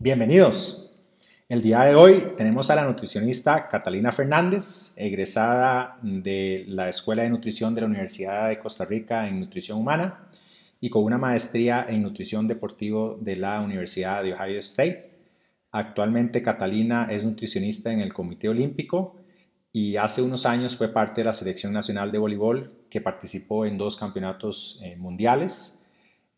Bienvenidos. El día de hoy tenemos a la nutricionista Catalina Fernández, egresada de la Escuela de Nutrición de la Universidad de Costa Rica en Nutrición Humana y con una maestría en Nutrición Deportivo de la Universidad de Ohio State. Actualmente Catalina es nutricionista en el Comité Olímpico y hace unos años fue parte de la Selección Nacional de Voleibol que participó en dos campeonatos eh, mundiales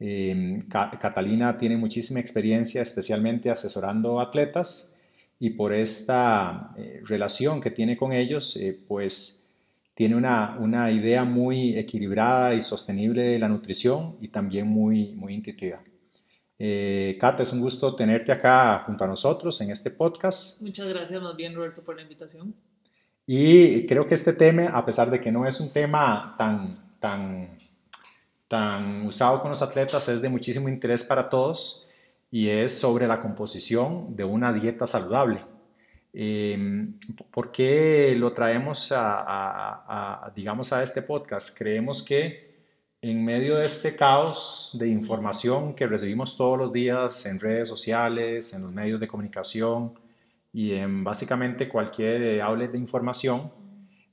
Em, Catalina tiene muchísima experiencia, especialmente asesorando atletas, y por esta eh, relación que tiene con ellos, eh, pues tiene una, una, idea muy equilibrada y sostenible de la nutrición y también muy, muy intuitiva. Eh, Cata, es un gusto tenerte acá junto a nosotros en este podcast. Muchas gracias más bien, Roberto, por la invitación. Y creo que este tema, a pesar de que no es un tema tan, tan tan usado con los atletas es de muchísimo interés para todos y es sobre la composición de una dieta saludable. Em, ¿Por qué lo traemos a, digamos, a este podcast? Creemos que en medio de este caos de información que recibimos todos los días en redes sociales, en los medios de comunicación y en básicamente cualquier outlet de información,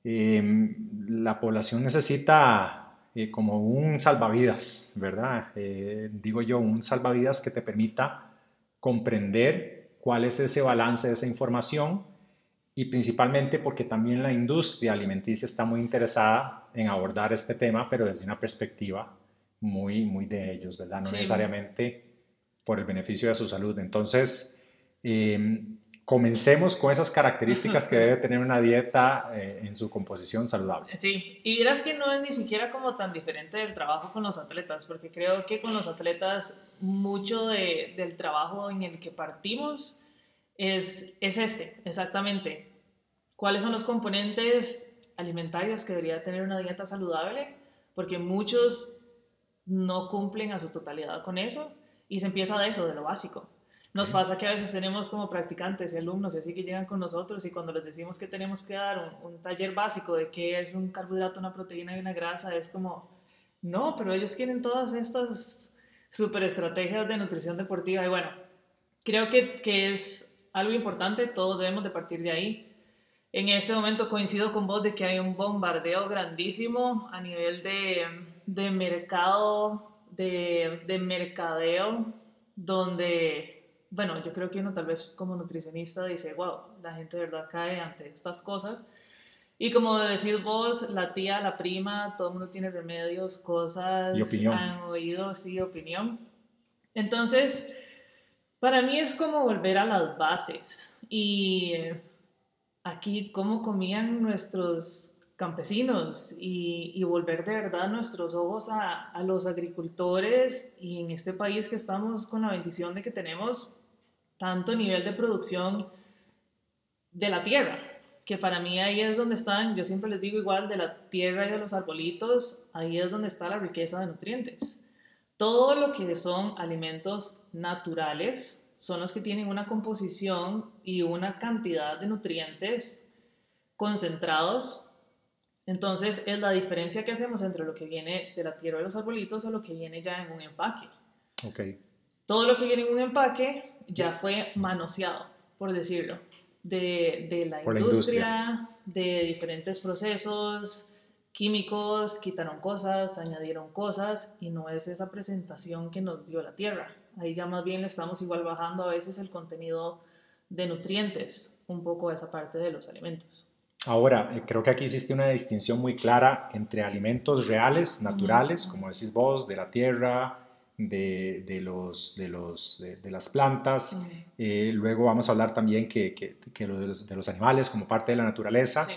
em, la población necesita eh, como un salvavidas, ¿verdad? Eh, digo yo, un salvavidas que te permita comprender cuál es ese balance de esa información y principalmente porque también la industria alimenticia está muy interesada en abordar este tema, pero desde una perspectiva muy, muy de ellos, ¿verdad? No necesariamente por el beneficio de su salud. Entonces, eh, comencemos con esas características que debe tener una dieta eh, en su composición saludable. Sí, y dirás que no es ni siquiera como tan diferente del trabajo con los atletas, porque creo que con los atletas mucho de, del trabajo en el que partimos es, es este, exactamente. ¿Cuáles son los componentes alimentarios que debería tener una dieta saludable? Porque muchos no cumplen a su totalidad con eso y se empieza de eso, de lo básico nos pasa que a veces tenemos como practicantes y alumnos y así que llegan con nosotros y cuando les decimos que tenemos que dar un, taller básico de qué es un carbohidrato, una proteína y una grasa, es como, no, pero ellos quieren todas estas super estrategias de nutrición deportiva y bueno, creo que, que es algo importante, todos debemos de partir de ahí. En este momento coincido con vos de que hay un bombardeo grandísimo a nivel de, de mercado, de, de mercadeo, donde bueno, yo creo que uno tal vez como nutricionista dice, wow, la gente de verdad cae ante estas cosas. Y como decís vos, la tía, la prima, todo el mundo tiene remedios, cosas, y opinión. han oído, sí, opinión. Entonces, para mí es como volver a las bases. Y aquí, cómo comían nuestros campesinos y, y, volver de verdad nuestros ojos a, a, los agricultores y en este país que estamos con la bendición de que tenemos tanto nivel de producción de la tierra, que para mí ahí es donde están, yo siempre les digo igual, de la tierra y de los arbolitos, ahí es donde está la riqueza de nutrientes. Todo lo que son alimentos naturales son los que tienen una composición y una cantidad de nutrientes concentrados. Entonces es la diferencia que hacemos entre lo que viene de la tierra y los arbolitos o lo que viene ya en un empaque. Okay. Todo lo que viene en un empaque ya fue manoseado, por decirlo, de, de la, industria, de diferentes procesos químicos, quitaron cosas, añadieron cosas y no es esa presentación que nos dio la tierra. Ahí ya más bien estamos igual bajando a veces el contenido de nutrientes, un poco esa parte de los alimentos. Ahora, eh, creo que aquí existe una distinción muy clara entre alimentos reales, naturales, como decís vos, de la tierra, de, de, los, de, los, de, las plantas. Eh, luego vamos a hablar también que, que, que lo de, los, de, los, animales como parte de la naturaleza,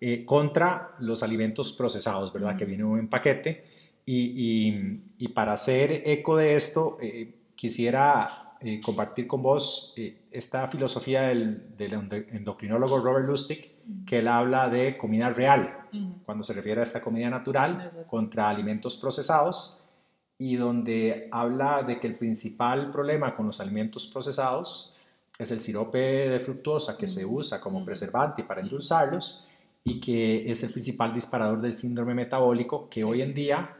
eh, contra los alimentos procesados, ¿verdad? Que vienen en paquete. Y, y, y, para hacer eco de esto, eh, quisiera compartir con vos esta filosofía del, del, endocrinólogo Robert Lustig, que él habla de comida real, cuando se refiere a esta comida natural contra alimentos procesados y donde habla de que el principal problema con los alimentos procesados es el sirope de fructosa que se usa como preservante para endulzarlos y que es el principal disparador del síndrome metabólico que hoy en día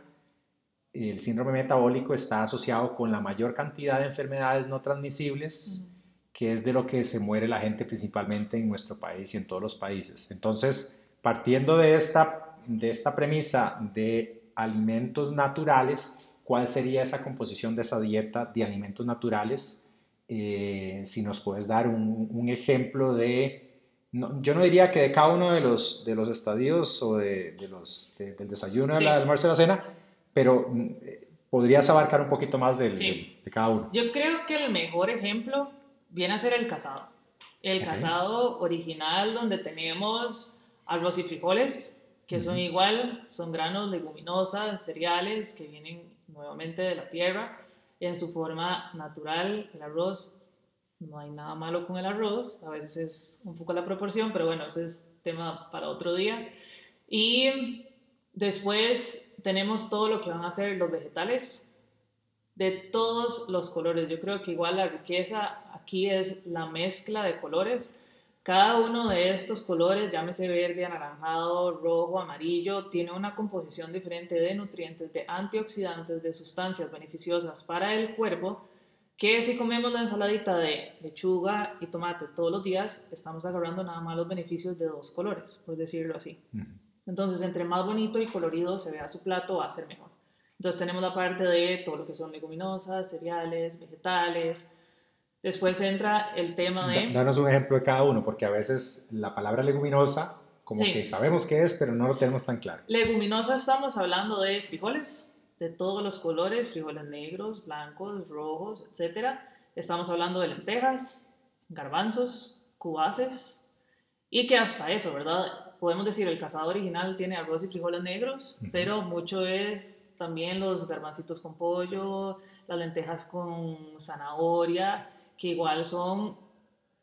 el síndrome metabólico está asociado con la mayor cantidad de enfermedades no transmisibles que es de lo que se muere la gente principalmente en nuestro país y en todos los países. Entonces, partiendo de esta, de esta premisa de alimentos naturales, ¿cuál sería esa composición de esa dieta de alimentos naturales? Eh, si nos puedes dar un, ejemplo de, yo no diría que de cada uno de los, de los estadios o de, los, del desayuno, del almuerzo y la cena, pero mm, podrías abarcar un poquito más del, de cada uno. Yo creo que el mejor ejemplo viene a ser el casado. El casado original donde tenemos arroz y frijoles, que son igual, son granos, leguminosas, cereales que vienen nuevamente de la tierra en su forma natural. El arroz, no hay nada malo con el arroz, a veces es un poco la proporción, pero bueno, ese es tema para otro día. Y después tenemos todo lo que van a ser los vegetales, de todos los colores. Yo creo que igual la riqueza aquí es la mezcla de colores. Cada uno de estos colores, llámese verde, anaranjado, rojo, amarillo, tiene una composición diferente de nutrientes, de antioxidantes, de sustancias beneficiosas para el cuerpo, que si comemos la ensaladita de lechuga y tomate todos los días, estamos agarrando nada más los beneficios de dos colores, por decirlo así. Entonces, entre más bonito y colorido se vea su plato, va a ser mejor. Entonces tenemos la parte de todo lo que son leguminosas, cereales, vegetales. Después entra el tema de... Danos un ejemplo de cada uno, porque a veces la palabra leguminosa, como que sabemos qué es, pero no lo tenemos tan claro. Leguminosa estamos hablando de frijoles, de todos los colores, frijoles negros, blancos, rojos, etc. Estamos hablando de lentejas, garbanzos, cubaces, y que hasta eso, ¿verdad? Podemos decir, el cazado original tiene arroz y frijoles negros, pero mucho es también los garbancitos con pollo, las lentejas con zanahoria, que igual son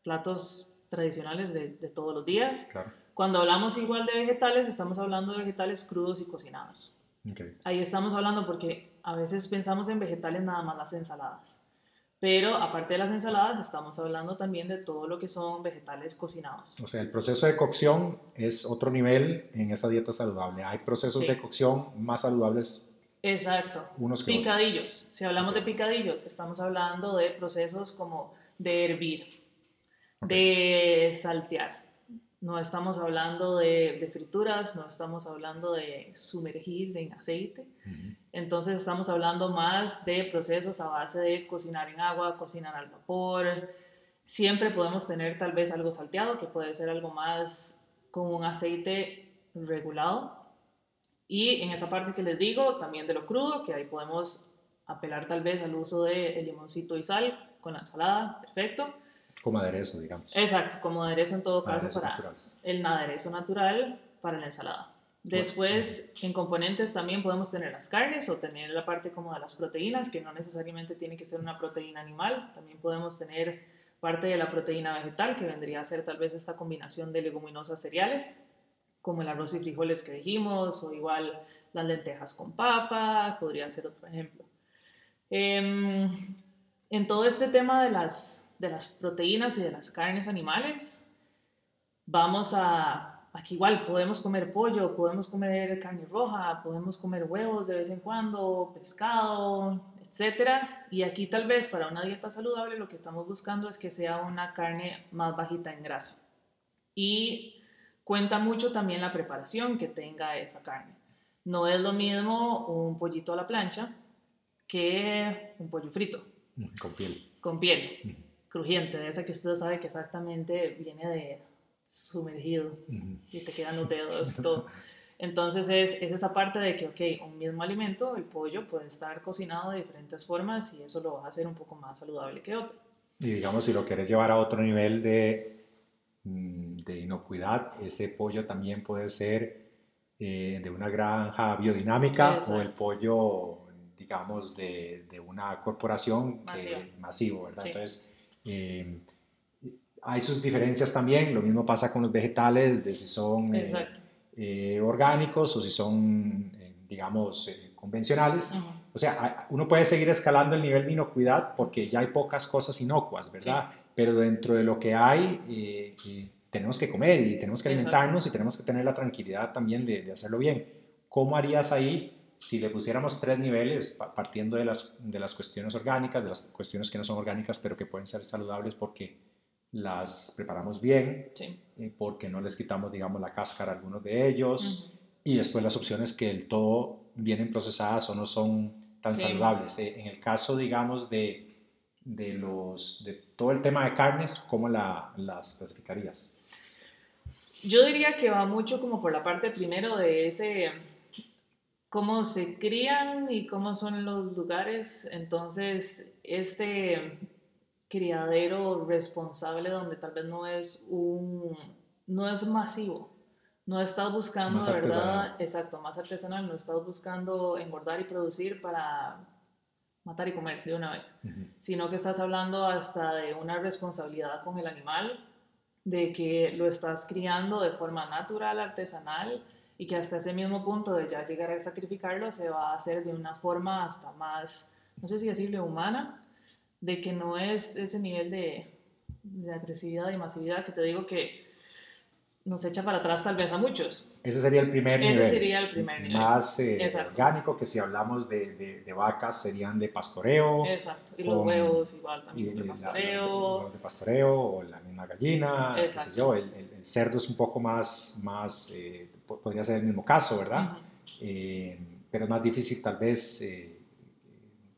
platos tradicionales de, todos los días. Cuando hablamos igual de vegetales, estamos hablando de vegetales crudos y cocinados. Ahí estamos hablando porque a veces pensamos en vegetales nada más las ensaladas. Pero aparte de las ensaladas, estamos hablando también de todo lo que son vegetales cocinados. O sea, el proceso de cocción es otro nivel en esa dieta saludable. Hay procesos de cocción más saludables Exacto. picadillos. Si hablamos de picadillos, estamos hablando de procesos como de hervir, de saltear. No estamos hablando de, frituras, no estamos hablando de sumergir en aceite. Entonces estamos hablando más de procesos a base de cocinar en agua, cocinar al vapor. Siempre podemos tener tal vez algo salteado, que puede ser algo más con un aceite regulado, y en esa parte que les digo, también de lo crudo, que ahí podemos apelar tal vez al uso de limoncito y sal con la ensalada, perfecto. Como aderezo, digamos. Exacto, como aderezo en todo caso para el aderezo natural para la ensalada. Después, en componentes también podemos tener las carnes o tener la parte como de las proteínas, que no necesariamente tiene que ser una proteína animal. También podemos tener parte de la proteína vegetal, que vendría a ser tal vez esta combinación de leguminosas cereales como el arroz y frijoles que dijimos, o igual las lentejas con papa, podría ser otro ejemplo. Em, en todo este tema de las, de las proteínas y de las carnes animales, vamos a, aquí igual podemos comer pollo, podemos comer carne roja, podemos comer huevos de vez en cuando, pescado, etc. Y aquí tal vez para una dieta saludable lo que estamos buscando es que sea una carne más bajita en grasa. Y Cuenta mucho también la preparación que tenga esa carne. No es lo mismo un pollito a la plancha que un pollo frito. Con piel. Con piel. Crujiente, de esa que usted sabe que exactamente viene de sumergido y te quedan los dedos, todo. Entonces es, es, esa parte de que, ok, un mismo alimento, el pollo, puede estar cocinado de diferentes formas y eso lo va a hacer un poco más saludable que otro. Y digamos, si lo quieres llevar a otro nivel de Mm, de inocuidad. Ese pollo también puede ser eh, de una granja biodinámica o el pollo, digamos, de, de una corporación masivo, ¿verdad? Entonces, eh, hay sus diferencias también. Lo mismo pasa con los vegetales, de si son eh, orgánicos o si son, digamos, convencionales. O sea, uno puede seguir escalando el nivel de inocuidad porque ya hay pocas cosas inocuas, ¿verdad? Pero dentro de lo que hay, eh, eh, tenemos que comer y tenemos que alimentarnos y tenemos que tener la tranquilidad también de, de, hacerlo bien. ¿Cómo harías ahí si le pusiéramos tres niveles, partiendo de las, de las cuestiones orgánicas, de las cuestiones que no son orgánicas, pero que pueden ser saludables porque las preparamos bien, eh, porque no les quitamos, digamos, la cáscara a algunos de ellos, y después las opciones que del todo vienen procesadas o no son tan saludables. Eh, en el caso, digamos, de, de, los, de todo el tema de carnes, ¿cómo la, las clasificarías? Yo diría que va mucho como por la parte primero de ese cómo se crían y cómo son los lugares. Entonces, este criadero responsable donde tal vez no es un no es masivo. No estás buscando, ¿verdad? Exacto, más artesanal, no estás buscando engordar y producir para matar y comer de una vez, sino que estás hablando hasta de una responsabilidad con el animal, de que lo estás criando de forma natural, artesanal, y que hasta ese mismo punto de ya llegar a sacrificarlo se va a hacer de una forma hasta más, no sé si decirle humana, de que no es ese nivel de, de agresividad y masividad que te digo que nos echa para atrás tal vez a muchos. Ese sería el primer Ese nivel. Ese sería el primer nivel. Más eh, orgánico, que si hablamos de, de, de, vacas serían de pastoreo. Exacto, y los huevos igual también de pastoreo. La, de pastoreo o la misma gallina, qué sé yo. El, el, cerdo es un poco más, más eh, podría ser el mismo caso, ¿verdad? eh, pero es más difícil tal vez... Eh,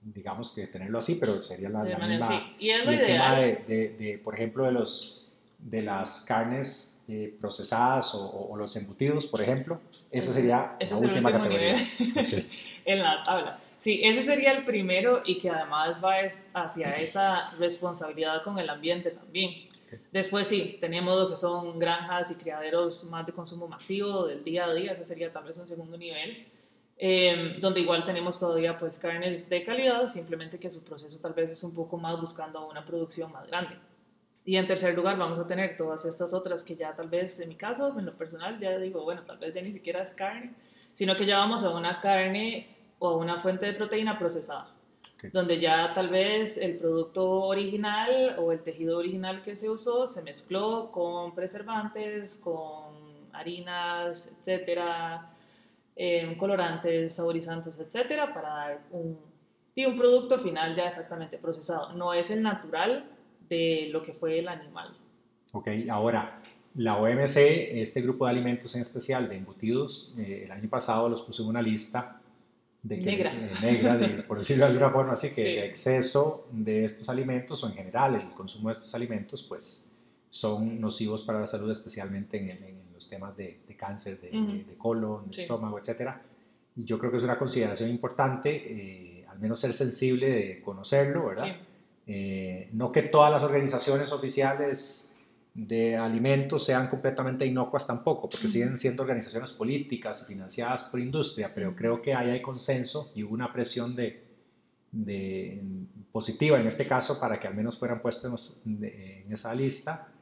digamos que tenerlo así, pero sería la, la misma... Sí. Y es lo el ideal. tema de, de, de, por ejemplo, de, los, de las carnes eh, procesadas o, o, los embutidos, por ejemplo, esa sería ese la es última categoría. sí. en la tabla. Sí, ese sería el primero y que además va hacia esa responsabilidad con el ambiente también. Después sí, tenemos lo que son granjas y criaderos más de consumo masivo del día a día, ese sería tal vez un segundo nivel. Eh, donde igual tenemos todavía pues carnes de calidad, simplemente que su proceso tal vez es un poco más buscando una producción más grande. Y en tercer lugar vamos a tener todas estas otras que ya tal vez en mi caso, en lo personal, ya digo, bueno, tal vez ya ni siquiera es carne, sino que ya vamos a una carne o a una fuente de proteína procesada, okay. donde ya tal vez el producto original o el tejido original que se usó se mezcló con preservantes, con harinas, etcétera, eh, colorantes, saborizantes, etcétera, para dar un, un producto final ya exactamente procesado. No es el natural de lo que fue el animal. Ok, ahora, la OMC, este grupo de alimentos en especial de embutidos, eh, el año pasado los puso en una lista de que, negra, eh, negra de, por decirlo de alguna forma, así que sí. el exceso de estos alimentos o en general el consumo de estos alimentos, pues son nocivos para la salud, especialmente en, el, en los temas de, de cáncer de, uh -huh. de, colon, de sí. estómago, etcétera. Y yo creo que es una consideración importante, eh, al menos ser sensible de conocerlo, ¿verdad? Sí. No que todas las organizaciones oficiales de alimentos sean completamente inocuas tampoco, porque siguen siendo organizaciones políticas y financiadas por industria, pero creo que ahí hay consenso y hubo una presión de, de positiva en este caso para que al menos fueran puestos en, en esa lista.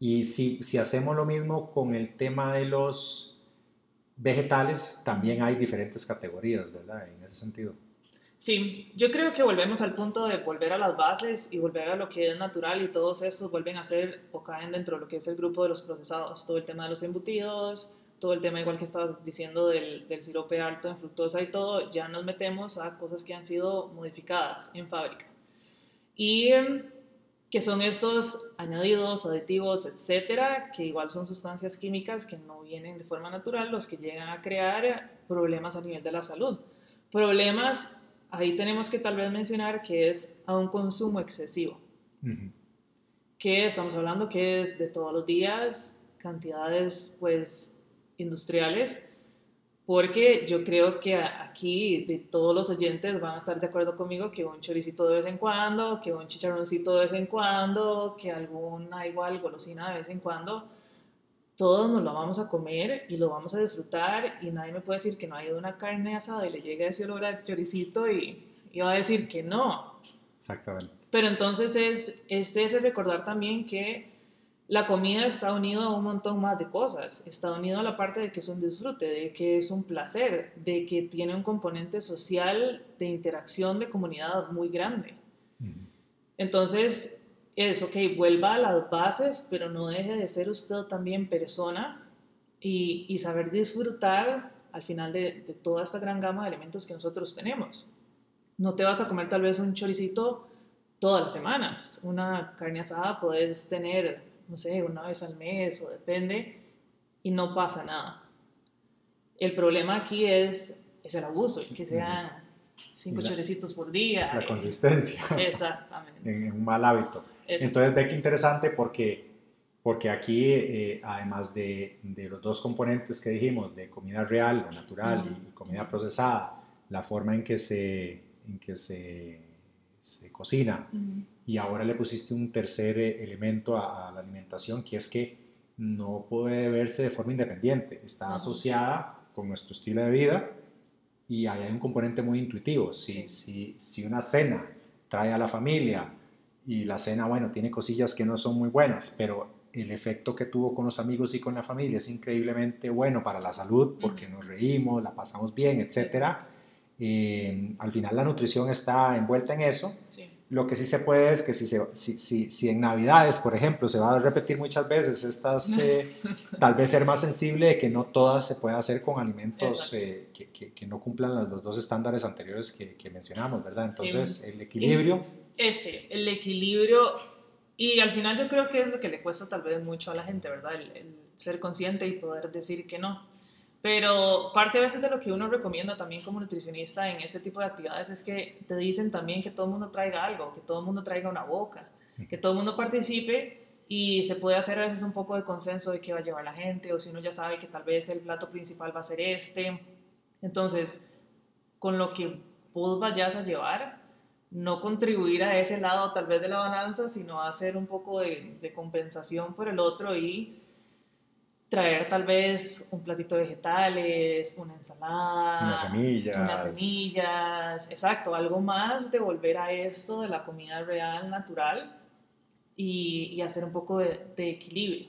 Y si, si hacemos lo mismo con el tema de los vegetales, también hay diferentes categorías, ¿verdad? En ese sentido. Sí, yo creo que volvemos al punto de volver a las bases y volver a lo que es natural y todos estos vuelven a ser o caen dentro de lo que es el grupo de los procesados, todo el tema de los embutidos, todo el tema igual que estabas diciendo del, del sirope alto en fructosa y todo, ya nos metemos a cosas que han sido modificadas en fábrica. Y que son estos añadidos, aditivos, etcétera, que igual son sustancias químicas que no vienen de forma natural, los que llegan a crear problemas a nivel de la salud. Problemas ahí tenemos que tal vez mencionar que es a un consumo excesivo. Uh -huh. Que estamos hablando que es de todos los días, cantidades pues industriales, porque yo creo que aquí de todos los oyentes van a estar de acuerdo conmigo que un choricito de vez en cuando, que un chicharroncito de vez en cuando, que alguna igual golosina de vez en cuando, todos nos lo vamos a comer y lo vamos a disfrutar y nadie me puede decir que no ha ido una carne asada y le llega ese olor a choricito y, y va a decir que no. Exactamente. Pero entonces es, es ese recordar también que la comida está unido a un montón más de cosas. Está unido a la parte de que es un disfrute, de que es un placer, de que tiene un componente social de interacción de comunidad muy grande. Uh -huh. Entonces, es, ok, vuelva a las bases, pero no deje de ser usted también persona y, y saber disfrutar al final de, de toda esta gran gama de alimentos que nosotros tenemos. No te vas a comer tal vez un choricito todas las semanas. Una carne asada puedes tener, no sé, una vez al mes o depende, y no pasa nada. El problema aquí es, es el abuso, que sean cinco La- choricitos por día. La es- consistencia. Exactamente. en en un mal hábito. Es- Entonces ve que interesante porque, porque aquí, eh, además de, de los dos componentes que dijimos, de comida real o natural Ujú. y comida procesada, la forma en que se, en que se, se cocina, Ujú. y ahora le pusiste un tercer eh, elemento a, a la alimentación, que es que no puede verse de forma independiente, está Ujú. asociada con nuestro estilo de vida y ahí hay un componente muy intuitivo. Si, Sí. si, si una cena trae a la familia y la cena, bueno, tiene cosillas que no son muy buenas, pero el efecto que tuvo con los amigos y con la familia es increíblemente bueno para la salud porque nos reímos, la pasamos bien, etcétera. Eh, al final la nutrición está envuelta en eso Sí. lo que sí se puede es que si, se- si, si, si en Navidades, por ejemplo, se va a repetir muchas veces, estas, eh, tal vez ser más sensible de que no todas se puede hacer con alimentos eh, que, que- que no cumplan los, dos estándares anteriores que, que mencionamos, ¿verdad? Sí. Entonces, el equilibrio, Ese, el equilibrio, y al final yo creo que es lo que le cuesta tal vez mucho a la gente, ¿verdad? El, el ser consciente y poder decir que no. Pero parte a veces de lo que uno recomienda también como nutricionista en este tipo de actividades es que te dicen también que todo el mundo traiga algo, que todo el mundo traiga una boca, que todo el mundo participe y se puede hacer a veces un poco de consenso de qué va a llevar la gente o si uno ya sabe que tal vez el plato principal va a ser este. Entonces, con lo que vos vayas a llevar, no contribuir a ese lado tal vez de la balanza, sino hacer un poco de, de compensación por el otro y traer tal vez un platito de vegetales, una ensalada, unas semillas. unas semillas, exacto, algo más de volver a esto de la comida real, natural y, y hacer un poco de, de equilibrio.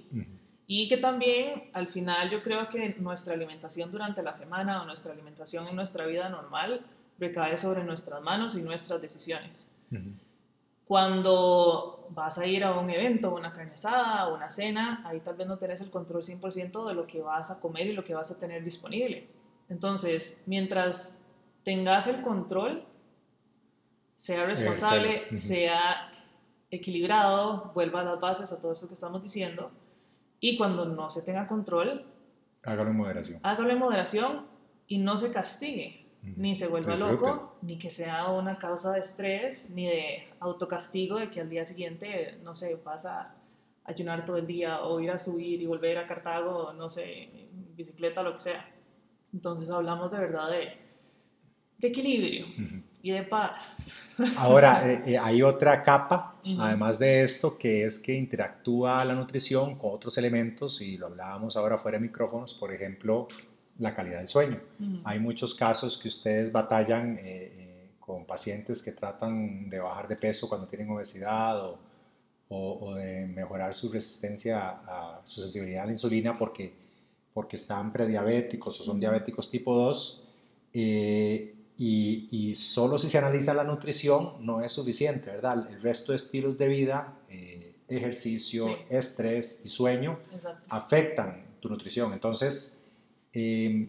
Y que también al final yo creo que nuestra alimentación durante la semana o nuestra alimentación en nuestra vida normal recae sobre nuestras manos y nuestras decisiones. Cuando vas a ir a un evento, una carne asada o una cena, ahí tal vez no tenés el control 100% de lo que vas a comer y lo que vas a tener disponible. Entonces, mientras tengas el control, sea responsable, sea equilibrado, vuelva a las bases a todo esto que estamos diciendo, y cuando no se tenga control, Hágalo en moderación. hágalo en moderación y no se castigue. Ni se vuelva loco, ni que sea una causa de estrés, ni de autocastigo de que al día siguiente, no sé, vas a ayunar todo el día o ir a subir y volver a Cartago, no sé, en bicicleta, lo que sea. Entonces hablamos de verdad de, de equilibrio y de paz. Ahora, eh, eh, hay otra capa, además de esto, que es que interactúa la nutrición con otros elementos, y lo hablábamos ahora fuera de micrófonos, por ejemplo, la calidad del sueño. Hay muchos casos que ustedes batallan eh, eh, con pacientes que tratan de bajar de peso cuando tienen obesidad o, o- o de mejorar su resistencia a, a su sensibilidad a la insulina porque, porque están prediabéticos o son diabéticos tipo 2. eh, y, y solo si se analiza la nutrición no es suficiente, ¿verdad? El resto de estilos de vida, ejercicio, Sí. estrés y sueño Exacto. afectan tu nutrición. Entonces, eh,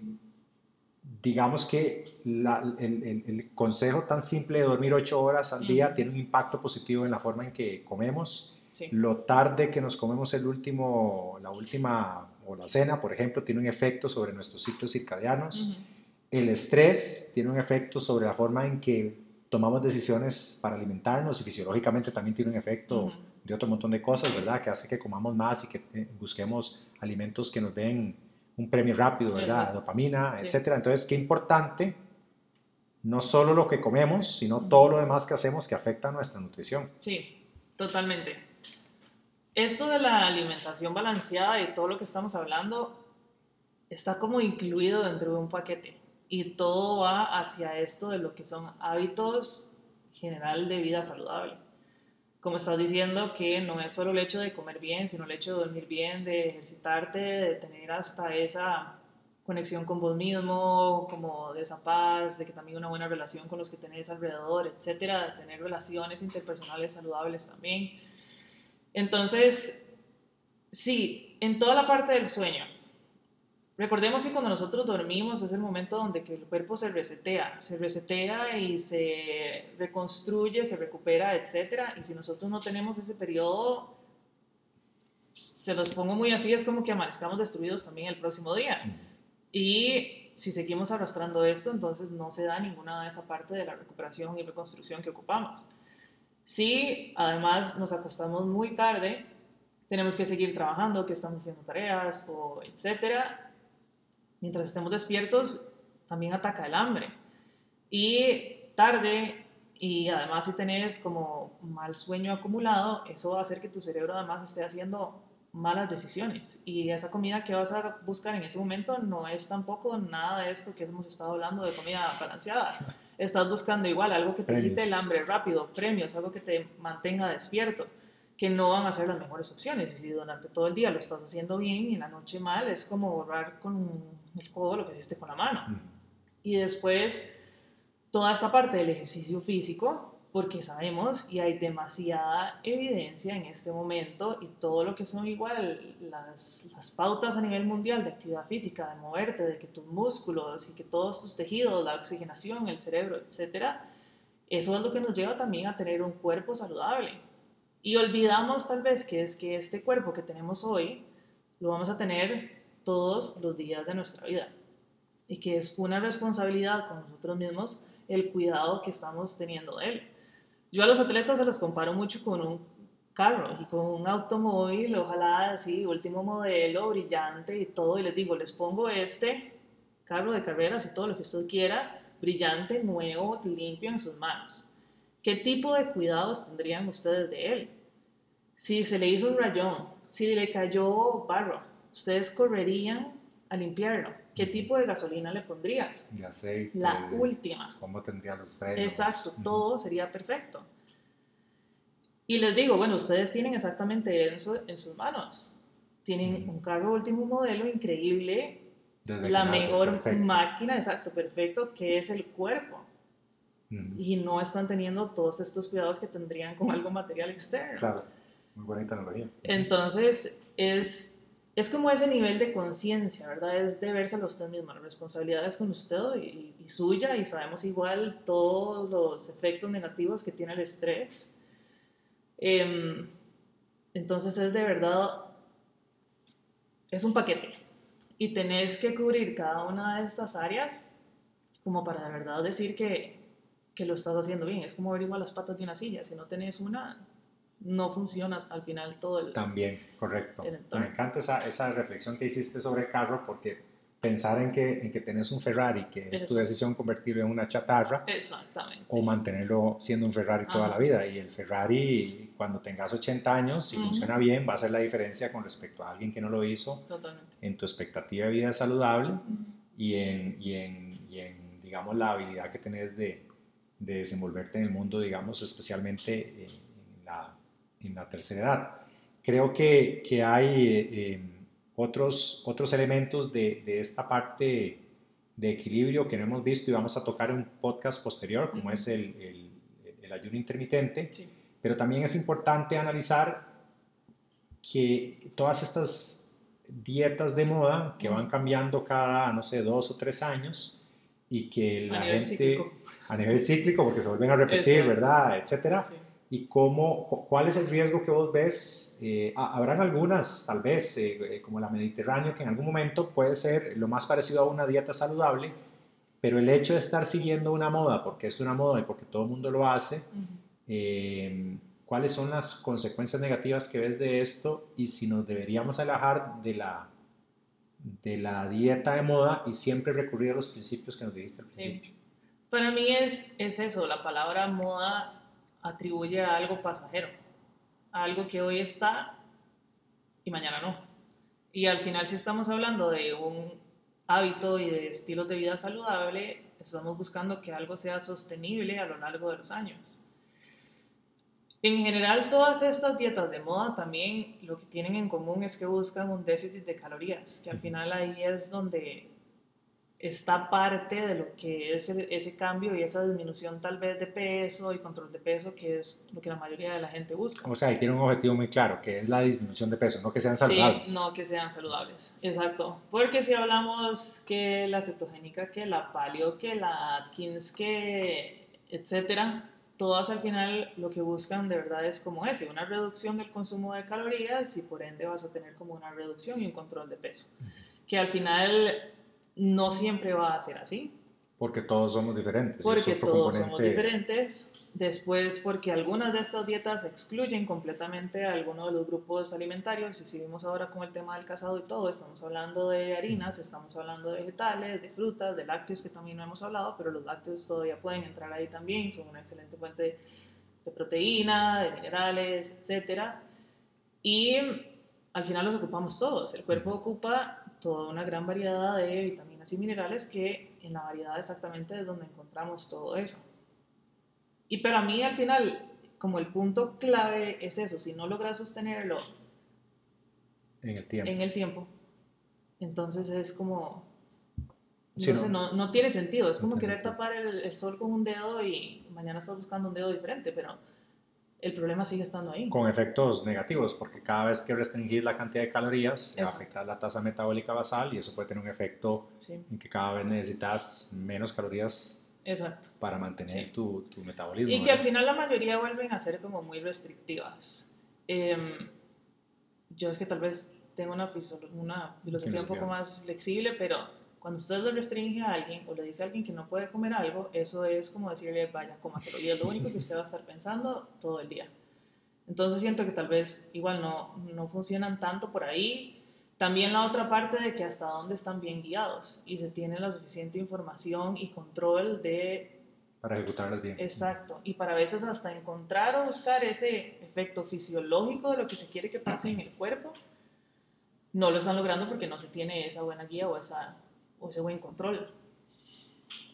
digamos que la- el, el- el consejo tan simple de dormir ocho horas al día tiene un impacto positivo en la forma en que comemos. Sí. Lo tarde que nos comemos el último, la última o la cena, por ejemplo, tiene un efecto sobre nuestros ciclos circadianos. El estrés tiene un efecto sobre la forma en que tomamos decisiones para alimentarnos y fisiológicamente también tiene un efecto de otro montón de cosas, ¿verdad? Que hace que comamos más y que eh, busquemos alimentos que nos den un premio rápido, ¿verdad? Dopamina, Sí. etcétera. Entonces, qué importante, no solo lo que comemos, sino todo lo demás que hacemos que afecta a nuestra nutrición. Sí, totalmente. Esto de la alimentación balanceada y todo lo que estamos hablando está como incluido dentro de un paquete y todo va hacia esto de lo que son hábitos general de vida saludable. Como estás diciendo, que no es solo el hecho de comer bien, sino el hecho de dormir bien, de ejercitarte, de tener hasta esa conexión con vos mismo, como de esa paz, de que también una buena relación con los que tenés alrededor, etcétera, de tener relaciones interpersonales saludables también. Entonces, sí, en toda la parte del sueño, recordemos que cuando nosotros dormimos es el momento donde que el cuerpo se resetea, se resetea y se reconstruye, se recupera, etc. Y si nosotros no tenemos ese periodo, se los pongo muy así, es como que amanezcamos destruidos también el próximo día. Y si seguimos arrastrando esto, entonces no se da ninguna de esa parte de la recuperación y reconstrucción que ocupamos. Si además nos acostamos muy tarde, tenemos que seguir trabajando, que estamos haciendo tareas o etcétera, mientras estemos despiertos, también ataca el hambre. Y tarde, y además si tenés como mal sueño acumulado, eso va a hacer que tu cerebro además esté haciendo malas decisiones. Y esa comida que vas a buscar en ese momento no es tampoco nada de esto que hemos estado hablando de comida balanceada. Estás buscando igual algo que te quite el hambre rápido, premios, algo que te mantenga despierto que no van a ser las mejores opciones. Y si durante todo el día lo estás haciendo bien y en la noche mal, es como borrar con el codo lo que hiciste con la mano. Y después, toda esta parte del ejercicio físico, porque sabemos y hay demasiada evidencia en este momento y todo lo que son igual las, las pautas a nivel mundial de actividad física, de moverte, de que tus músculos y que todos tus tejidos, la oxigenación, el cerebro, etcétera, eso es lo que nos lleva también a tener un cuerpo saludable y olvidamos tal vez que es que este cuerpo que tenemos hoy lo vamos a tener todos los días de nuestra vida. Y que es una responsabilidad con nosotros mismos el cuidado que estamos teniendo de él. Yo a los atletas se los comparo mucho con un carro y con un automóvil, ojalá así, último modelo, brillante y todo. Y les digo, les pongo este carro de carreras y todo lo que usted quiera, brillante, nuevo, limpio en sus manos. ¿Qué tipo de cuidados tendrían ustedes de él? Si se le hizo un rayón, si le cayó barro, ¿ustedes correrían a limpiarlo? ¿Qué tipo de gasolina le pondrías? De aceite. La última. ¿Cómo tendría los frenos? Exacto, todo sería perfecto. Y les digo, bueno, ustedes tienen exactamente eso en sus manos. Tienen un carro último modelo increíble, la mejor máquina, exacto, perfecto, que es el cuerpo y no están teniendo todos estos cuidados que tendrían con algo material externo. Claro, muy buena analogía. Entonces, es, es como ese nivel de conciencia, ¿verdad? Es de verse a usted mismo, la responsabilidad es con usted y, suya, y sabemos igual todos los efectos negativos que tiene el estrés. Em, entonces, es de verdad, es un paquete. Y tenés que cubrir cada una de estas áreas como para de verdad decir que, que lo estás haciendo bien. Es como igual las patas de una silla. Si no tenés una, no funciona al final todo el... También, correcto. Me encanta esa, esa, reflexión que hiciste sobre el carro porque pensar en que, en que tenés un Ferrari, que es tu decisión convertirlo en una chatarra, Exactamente. o mantenerlo siendo un Ferrari toda la vida. Y el Ferrari, cuando tengas 80 años, si funciona bien, va a hacer la diferencia con respecto a alguien que no lo hizo, Totalmente. en tu expectativa de vida saludable y, en, y, en, y en, digamos, la habilidad que tenés de, de desenvolverte en el mundo, digamos, especialmente en la, en la tercera edad. Creo que, que hay eh, otros, otros elementos de, de, esta parte de equilibrio que no hemos visto y vamos a tocar en un podcast posterior, como es el, el, el, ayuno intermitente, pero también es importante analizar que todas estas dietas de moda que van cambiando cada, no sé, dos o tres años, y que la gente a nivel cíclico, porque se vuelven a repetir, ¿verdad? Etcétera. Y cómo, cuál es el riesgo que vos ves. Eh, habrán algunas, tal vez, eh, eh, como la Mediterránea, que en algún momento puede ser lo más parecido a una dieta saludable, pero el hecho de estar siguiendo una moda, porque es una moda y porque todo el mundo lo hace, ¿cuáles son las consecuencias negativas que ves de esto y si nos deberíamos alejar de la de la dieta de moda y siempre recurrir a los principios que nos dijiste al principio. Para mí es, es eso, la palabra moda atribuye a algo pasajero, a algo que hoy está y mañana no. Y al final si estamos hablando de un hábito y de estilos de vida saludable, estamos buscando que algo sea sostenible a lo largo de los años. En general, todas estas dietas de moda también lo que tienen en común es que buscan un déficit de calorías, que al final ahí es donde está parte de lo que es ese cambio y esa disminución tal vez de peso y control de peso, que es lo que la mayoría de la gente busca. O sea, y tiene un objetivo muy claro, que es la disminución de peso, no que sean saludables. Sí, no que sean saludables, exacto. Porque si hablamos que la cetogénica, que la paleo, que la Atkins, que etcétera, todas al final lo que buscan de verdad es como ese, una reducción del consumo de calorías y por ende vas a tener como una reducción y un control de peso. Que al final no siempre va a ser así. Porque todos somos diferentes. Porque todos somos diferentes. Después, porque algunas de estas dietas excluyen completamente a alguno de los grupos alimentarios. Y si vimos ahora con el tema del casado y todo, estamos hablando de harinas, estamos hablando de vegetales, de frutas, de lácteos, que también no hemos hablado, pero los lácteos todavía pueden entrar ahí también. Son una excelente fuente de proteína, de minerales, etc. Y al final los ocupamos todos. El cuerpo ocupa toda una gran variedad de vitaminas y minerales que en la variedad exactamente es donde encontramos todo eso. Y para mí al final, como el punto clave es eso, si no logras sostenerlo en el tiempo, en el tiempo entonces es como... no, no, tiene sentido, es como querer tapar el, el sol con un dedo y mañana estás buscando un dedo diferente, pero el problema sigue estando ahí. Con efectos negativos, porque cada vez que restringir la cantidad de calorías, se va a afectar la tasa metabólica basal y eso puede tener un efecto en que cada vez necesitas menos calorías Exacto. para mantener tu, tu, metabolismo. Y que al final la mayoría vuelven a ser como muy restrictivas. Em, yo es que tal vez tengo una, una filosofía un poco más flexible, pero cuando usted le restringe a alguien o le dice a alguien que no puede comer algo, eso es como decirle, vaya, cómaselo. Y es lo único que usted va a estar pensando todo el día. Entonces siento que tal vez igual no, no funcionan tanto por ahí. También la otra parte de que hasta dónde están bien guiados y se tiene la suficiente información y control de... Para ejecutarlas bien. Exacto. Y para a veces hasta encontrar o buscar ese efecto fisiológico de lo que se quiere que pase en el cuerpo, no lo están logrando porque no se tiene esa buena guía o esa o ese buen control.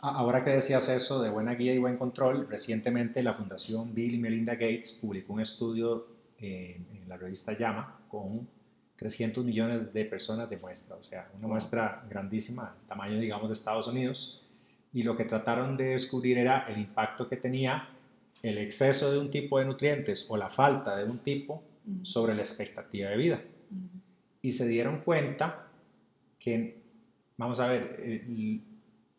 Ahora que decías eso de buena guía y buen control, recientemente la Fundación Bill y Melinda Gates publicó un estudio en, la revista Llama con 300 millones de personas de muestra, o sea, una muestra grandísima, tamaño, digamos, de Estados Unidos, y lo que trataron de descubrir era el impacto que tenía el exceso de un tipo de nutrientes o la falta de un tipo sobre la expectativa de vida. Y se dieron cuenta que vamos a ver,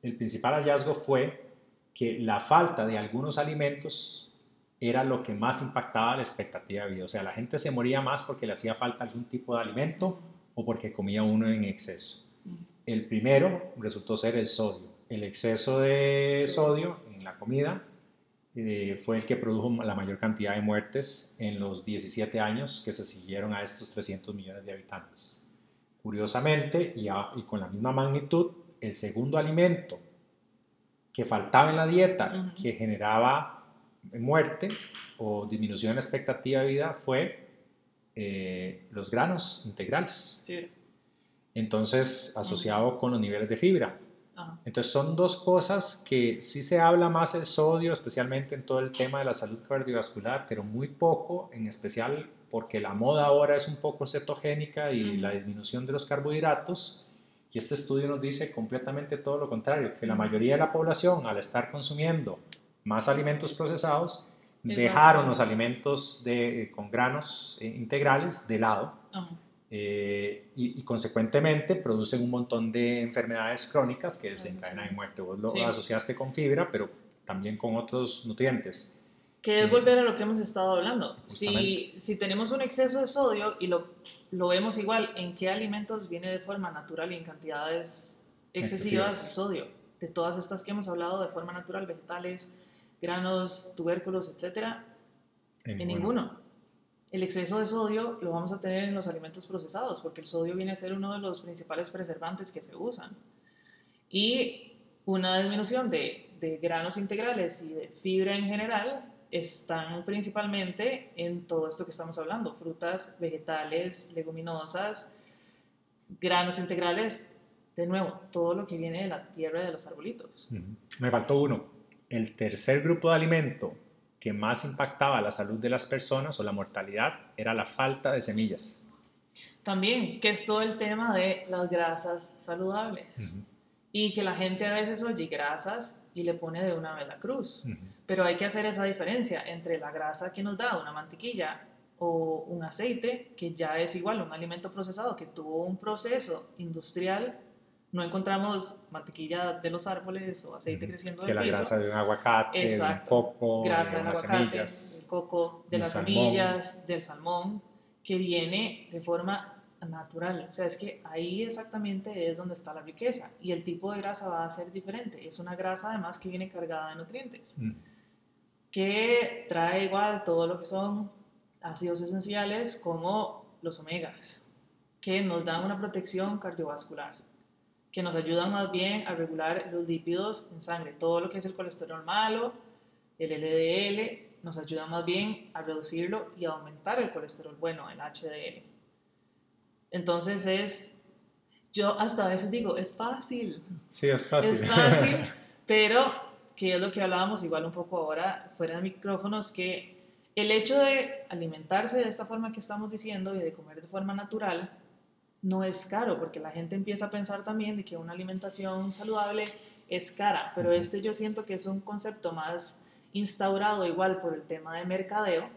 el, principal hallazgo fue que la falta de algunos alimentos era lo que más impactaba la expectativa de vida. O sea, la gente se moría más porque le hacía falta algún tipo de alimento o porque comía uno en exceso. El primero resultó ser el sodio. El exceso de sodio en la comida eh, fue el que produjo la mayor cantidad de muertes en los 17 años que se siguieron a estos 300 millones de habitantes. Curiosamente, y, con la misma magnitud, el segundo alimento que faltaba en la dieta, que generaba muerte o disminución en la expectativa de vida, fue eh, los granos integrales. Entonces, asociado con los niveles de fibra. Entonces, son dos cosas que sí se habla más el sodio, especialmente en todo el tema de la salud cardiovascular, pero muy poco, en especial porque la moda ahora es un poco cetogénica y la disminución de los carbohidratos. Y este estudio nos dice completamente todo lo contrario, que la mayoría de la población al estar consumiendo más alimentos procesados, dejaron los alimentos de, con granos eh, integrales de lado eh, y, consecuentemente producen un montón de enfermedades crónicas que desencadenan en muerte. Vos lo asociaste con fibra, pero también con otros nutrientes. Que es volver a lo que hemos estado hablando. Si, si, tenemos un exceso de sodio y lo, lo, vemos igual, ¿en qué alimentos viene de forma natural y en cantidades excesivas de sodio? De todas estas que hemos hablado de forma natural, vegetales, granos, tubérculos, etcétera, en, ninguno. ninguno. El exceso de sodio lo vamos a tener en los alimentos procesados, porque el sodio viene a ser uno de los principales preservantes que se usan. Y una disminución de, de granos integrales y de fibra en general están principalmente en todo esto que estamos hablando, frutas, vegetales, leguminosas, granos integrales, de nuevo, todo lo que viene de la tierra de los arbolitos. Me faltó uno. El tercer grupo de alimento que más impactaba la salud de las personas o la mortalidad era la falta de semillas. También, que es todo el tema de las grasas saludables. y que la gente a veces oye grasas y le pone de una vez la cruz. Pero hay que hacer esa diferencia entre la grasa que nos da una mantequilla o un aceite, que ya es igual un alimento procesado, que tuvo un proceso industrial. No encontramos mantequilla de los árboles o aceite creciendo del que la grasa de un aguacate, de un coco, grasa de, aguacate, semillas, del coco, de las semillas, del salmón, que viene de forma natural. O sea, es que ahí exactamente es donde está la riqueza. Y el tipo de grasa va a ser diferente. Es una grasa además que viene cargada de nutrientes, mm. Que trae igual todo lo que son ácidos esenciales como los omegas, que nos dan una protección cardiovascular, que nos ayudan más bien a regular los lípidos en sangre. Todo lo que es el colesterol malo, el LDL, nos ayuda más bien a reducirlo y a aumentar el colesterol bueno, el HDL. Entonces es, yo hasta a veces digo, es fácil. Sí, es fácil. Es fácil, pero que es lo que hablábamos igual un poco ahora fuera de micrófonos, que el hecho de alimentarse de esta forma que estamos diciendo y de comer de forma natural no es caro, porque la gente empieza a pensar también de que una alimentación saludable es cara, pero este yo siento que es un concepto más instaurado igual por el tema de mercadeo,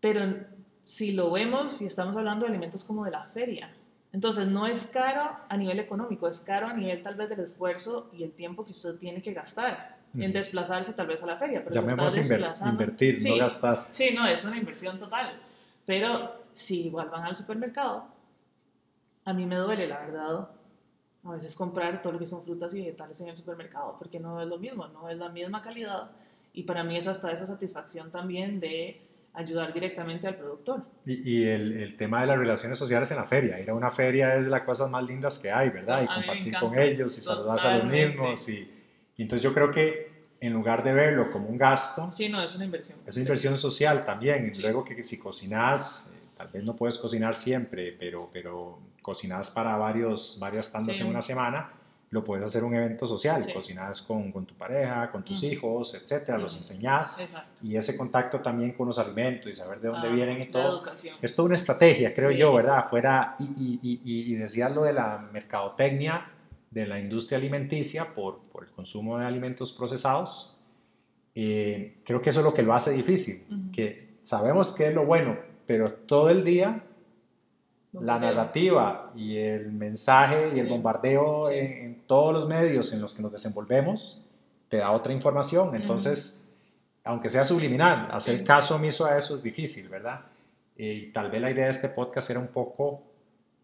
pero si lo vemos y estamos hablando de alimentos como de la feria. Entonces, no es caro a nivel económico, es caro a nivel tal vez del esfuerzo y el tiempo que usted tiene que gastar en desplazarse tal vez a la feria. Pero Llamemos invertir, no gastar. Sí, no, es una inversión total. Pero si igual van al supermercado, a mí me duele, la verdad, a veces comprar todo lo que son frutas y vegetales en el supermercado, porque no es lo mismo, no es la misma calidad. Y para mí es hasta esa satisfacción también de ayudar directamente al productor. Y, el, el, tema de las relaciones sociales en la feria. Ir a una feria es de las cosas más lindas que hay, ¿verdad? Y compartir con ellos y saludar a los mismos. Y, y, entonces yo creo que en lugar de verlo como un gasto... Sí, no, es una inversión. Es una inversión social también. Y luego que si cocinas, eh, tal vez no puedes cocinar siempre, pero, pero cocinas para varios, varias tandas en una semana lo puedes hacer un evento social, cocinas con, con, tu pareja, con tus hijos, etcétera, los enseñas y ese contacto también con los alimentos y saber de dónde ah, vienen y todo. Es toda una estrategia, creo yo, ¿verdad? Fuera, y, y, y, y decías lo de la mercadotecnia de la industria alimenticia por, por el consumo de alimentos procesados. Eh, creo que eso es lo que lo hace difícil, que sabemos que es lo bueno, pero todo el día la narrativa y el mensaje y el bombardeo en, todos los medios en los que nos desenvolvemos te da otra información. Entonces, aunque sea subliminal, hacer caso omiso a eso es difícil, ¿verdad? Eh, y tal vez la idea de este podcast era un poco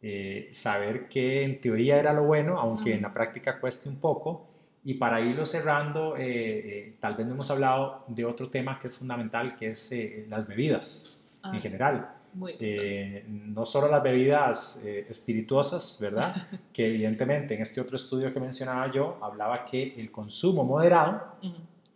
eh, saber que en teoría era lo bueno, aunque en la práctica cueste un poco. Y para irlo cerrando, eh, tal vez no hemos hablado de otro tema que es fundamental, que es las bebidas en ah, Eh, no solo las bebidas eh, espirituosas, ¿verdad? que evidentemente en este otro estudio que mencionaba yo hablaba que el consumo moderado,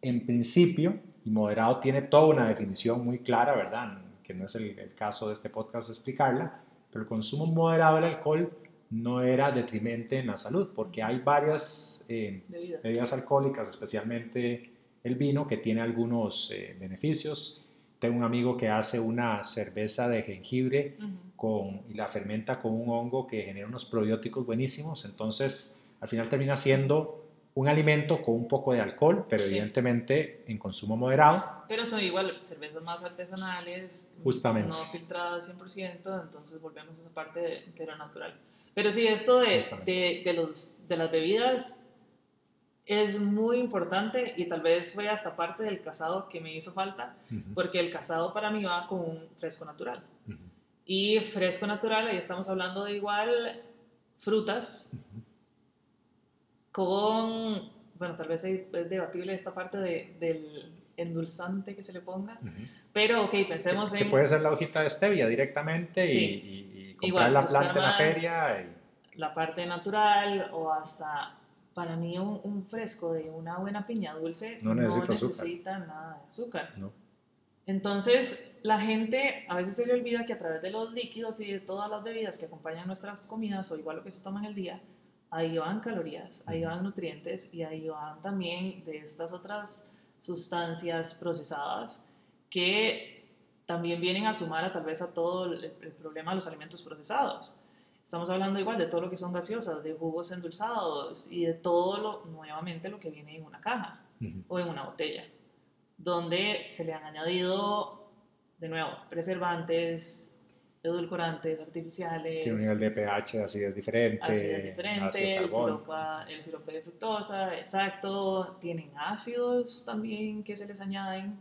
en principio, y moderado tiene toda una definición muy clara, ¿verdad? Que no es el, caso de este podcast explicarla, pero el consumo moderado del alcohol no era detrimente en la salud, porque hay varias eh, bebidas. alcohólicas, especialmente el vino, que tiene algunos beneficios tengo un amigo que hace una cerveza de jengibre con, y la fermenta con un hongo que genera unos probióticos buenísimos. Entonces, al final termina siendo un alimento con un poco de alcohol, pero evidentemente en consumo moderado. Pero son igual cervezas más artesanales, Justamente. no filtradas 100%, entonces volvemos a esa parte de, lo natural. Pero sí, esto de, de, de, los, de las bebidas es muy importante y tal vez fue hasta parte del casado que me hizo falta, porque el casado para mí va con un fresco natural. Y fresco natural, ahí estamos hablando de igual frutas con, bueno, tal vez es debatible esta parte de, del endulzante que se le ponga, pero ok, pensemos en... Que puede ser la hojita de stevia directamente y, comprar la planta en la feria. La parte natural o hasta para mí un, fresco de una buena piña dulce no necesita, nada de azúcar. Entonces, la gente a veces se le olvida que a través de los líquidos y de todas las bebidas que acompañan nuestras comidas o igual lo que se toma en el día, ahí van calorías, ahí van nutrientes y ahí van también de estas otras sustancias procesadas que también vienen a sumar a tal vez a todo el, el problema de los alimentos procesados Estamos hablando igual de todo lo que son gaseosas, de jugos endulzados y de todo lo, nuevamente, lo que viene en una caja o en una botella, donde se le han añadido, de nuevo, preservantes, edulcorantes artificiales. Tiene un nivel de pH así es diferente. Acidez diferente, el el sirope de fructosa, exacto. Tienen ácidos también que se les añaden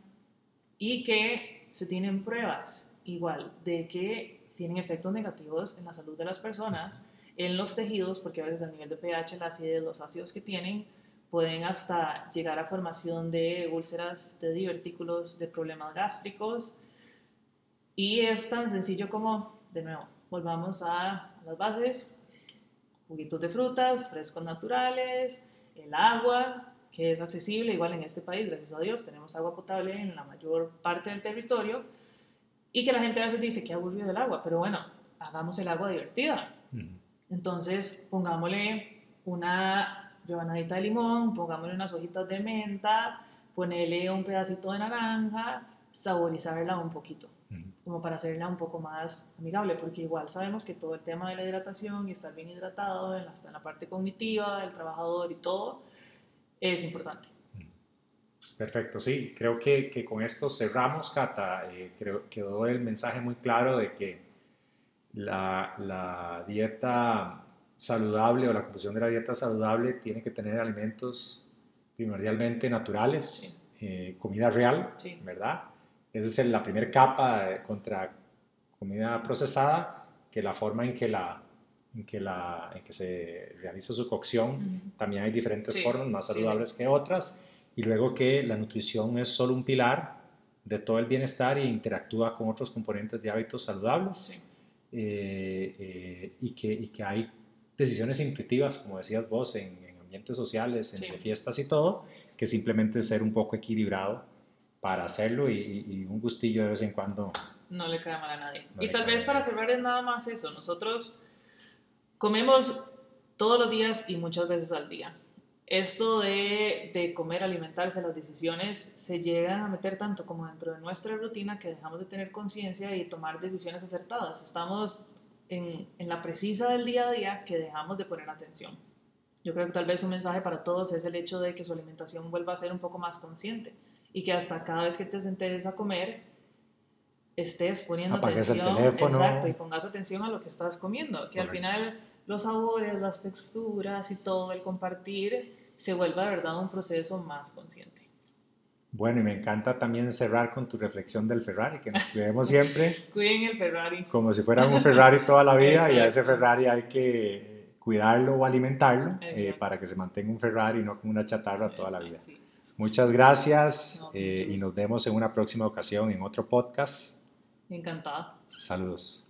y que se tienen pruebas igual de que tienen efectos negativos en la salud de las personas, en los tejidos, porque a veces a nivel de pH, la acidez, los ácidos que tienen, pueden hasta llegar a formación de úlceras, de divertículos, de problemas gástricos. Y es tan sencillo como, de nuevo, volvamos a las bases, juguitos de frutas, frescos naturales, el agua, que es accesible, igual en este país, gracias a Dios, tenemos agua potable en la mayor parte del territorio, y que la gente a veces dice que aburrido el agua, pero bueno, hagamos el agua divertida. Entonces, pongámosle una rebanadita de limón, pongámosle unas hojitas de menta, ponele un pedacito de naranja, saborizarla un poquito como para hacerla un poco más amigable, porque igual sabemos que todo el tema de la hidratación y estar bien hidratado, hasta en la parte cognitiva del trabajador y todo, es importante. Perfecto, sí, creo que, que con esto cerramos, Cata. Eh, creo que quedó el mensaje muy claro de que la, la, dieta saludable o la composición de la dieta saludable tiene que tener alimentos primordialmente naturales, eh, comida real, ¿verdad? Esa es la primera capa contra comida procesada, que la forma en que, la, en que, la, en que se realiza su cocción, también hay diferentes formas, más saludables que otras, y luego que la nutrición es solo un pilar de todo el bienestar e interactúa con otros componentes de hábitos saludables, eh, eh, y, que, y, que, hay decisiones intuitivas, como decías vos, en, ambientes sociales, en fiestas y todo, que simplemente ser un poco equilibrado para hacerlo y, un gustillo de vez en cuando. No le cae mal a nadie. y tal vez para cerrar es nada más eso. Nosotros comemos todos los días y muchas veces al día. Esto de, de, comer, alimentarse, las decisiones se llegan a meter tanto como dentro de nuestra rutina que dejamos de tener conciencia y tomar decisiones acertadas. Estamos en, en la precisa del día a día que dejamos de poner atención. Yo creo que tal vez un mensaje para todos es el hecho de que su alimentación vuelva a ser un poco más consciente y que hasta cada vez que te sentes a comer estés poniendo atención el teléfono. exacto y pongas atención a lo que estás comiendo que al final los sabores las texturas y todo el compartir se vuelva de verdad un proceso más consciente bueno, y me encanta también cerrar con tu reflexión del Ferrari, que nos cuidemos siempre. Cuiden el Ferrari. Como si fuera un Ferrari toda la vida, y a ese Ferrari hay que cuidarlo o alimentarlo eh, para que se mantenga un Ferrari y no como una chatarra toda la vida. Muchas gracias eh, y nos vemos en una próxima ocasión en otro podcast. Encantada. Saludos.